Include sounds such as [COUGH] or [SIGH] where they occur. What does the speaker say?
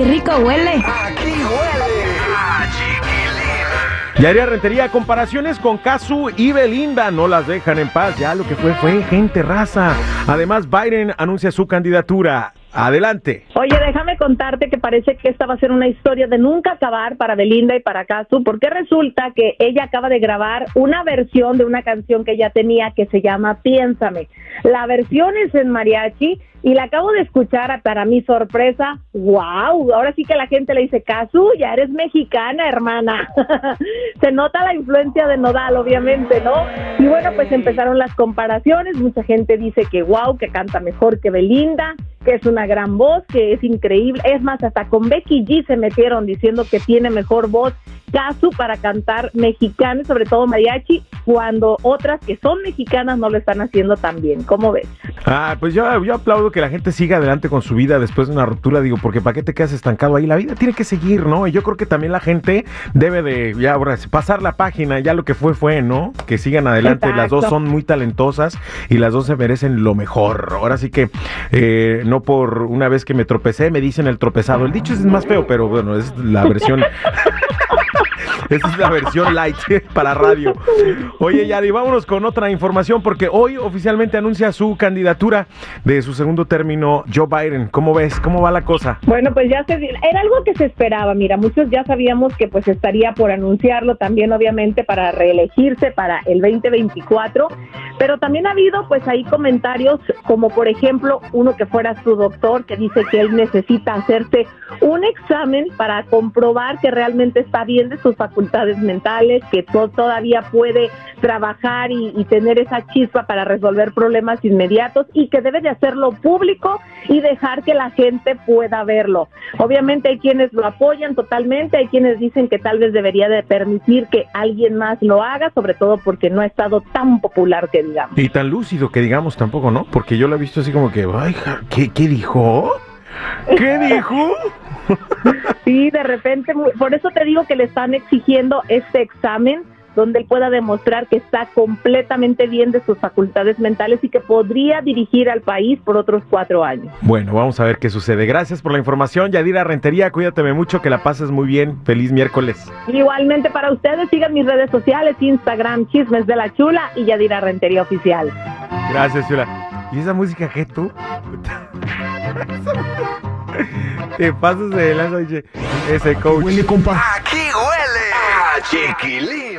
Qué rico huele. Aquí huele a chiquilín. Yaría Rentería, comparaciones con Casu y Belinda no las dejan en paz. Ya lo que fue fue gente raza. Además, Biden anuncia su candidatura. Adelante. Oye, déjame contarte que parece que esta va a ser una historia de nunca acabar para Belinda y para Casu, porque resulta que ella acaba de grabar una versión de una canción que ella tenía que se llama Piénsame. La versión es en mariachi y la acabo de escuchar para mi sorpresa. ¡Wow! Ahora sí que la gente le dice, Casu, ya eres mexicana, hermana. [LAUGHS] se nota la influencia de Nodal, obviamente, ¿no? Y bueno, pues empezaron las comparaciones. Mucha gente dice que wow, que canta mejor que Belinda que es una gran voz, que es increíble. Es más, hasta con Becky G se metieron diciendo que tiene mejor voz Casu para cantar mexicano, sobre todo mariachi, cuando otras que son mexicanas no lo están haciendo tan bien. ¿Cómo ves? Ah, pues yo, yo aplaudo que la gente siga adelante con su vida después de una ruptura, digo, porque ¿para qué te quedas estancado ahí? La vida tiene que seguir, ¿no? Y yo creo que también la gente debe de, ya ahora, pasar la página, ya lo que fue, fue, ¿no? Que sigan adelante, las dos son muy talentosas y las dos se merecen lo mejor. Ahora sí que eh, no por una vez que me tropecé, me dicen el tropezado. El dicho es más feo, pero bueno, es la versión... [LAUGHS] Esta es la versión light [LAUGHS] para radio. Oye, Yadi, vámonos con otra información porque hoy oficialmente anuncia su candidatura de su segundo término Joe Biden. ¿Cómo ves? ¿Cómo va la cosa? Bueno, pues ya se era algo que se esperaba. Mira, muchos ya sabíamos que pues estaría por anunciarlo también, obviamente, para reelegirse para el 2024. Pero también ha habido pues ahí comentarios como por ejemplo uno que fuera su doctor que dice que él necesita hacerse un examen para comprobar que realmente está bien de sus facultades mentales, que to- todavía puede trabajar y, y tener esa chispa para resolver problemas inmediatos y que debe de hacerlo público y dejar que la gente pueda verlo. Obviamente hay quienes lo apoyan totalmente, hay quienes dicen que tal vez debería de permitir que alguien más lo haga, sobre todo porque no ha estado tan popular que digamos. Y tan lúcido que digamos tampoco, ¿no? Porque yo lo he visto así como que, ay, ¿qué, qué dijo? ¿Qué [LAUGHS] dijo? Sí, de repente, por eso te digo que le están exigiendo este examen donde él pueda demostrar que está completamente bien de sus facultades mentales y que podría dirigir al país por otros cuatro años. Bueno, vamos a ver qué sucede. Gracias por la información, Yadira Rentería. Cuídateme mucho, que la pases muy bien. Feliz miércoles. Igualmente para ustedes, sigan mis redes sociales, Instagram, Chismes de la Chula y Yadira Rentería Oficial. Gracias, Chula. ¿Y esa música qué tú? Te pasas de lanza, oye. Ese coach. Aquí huele a chiquilín.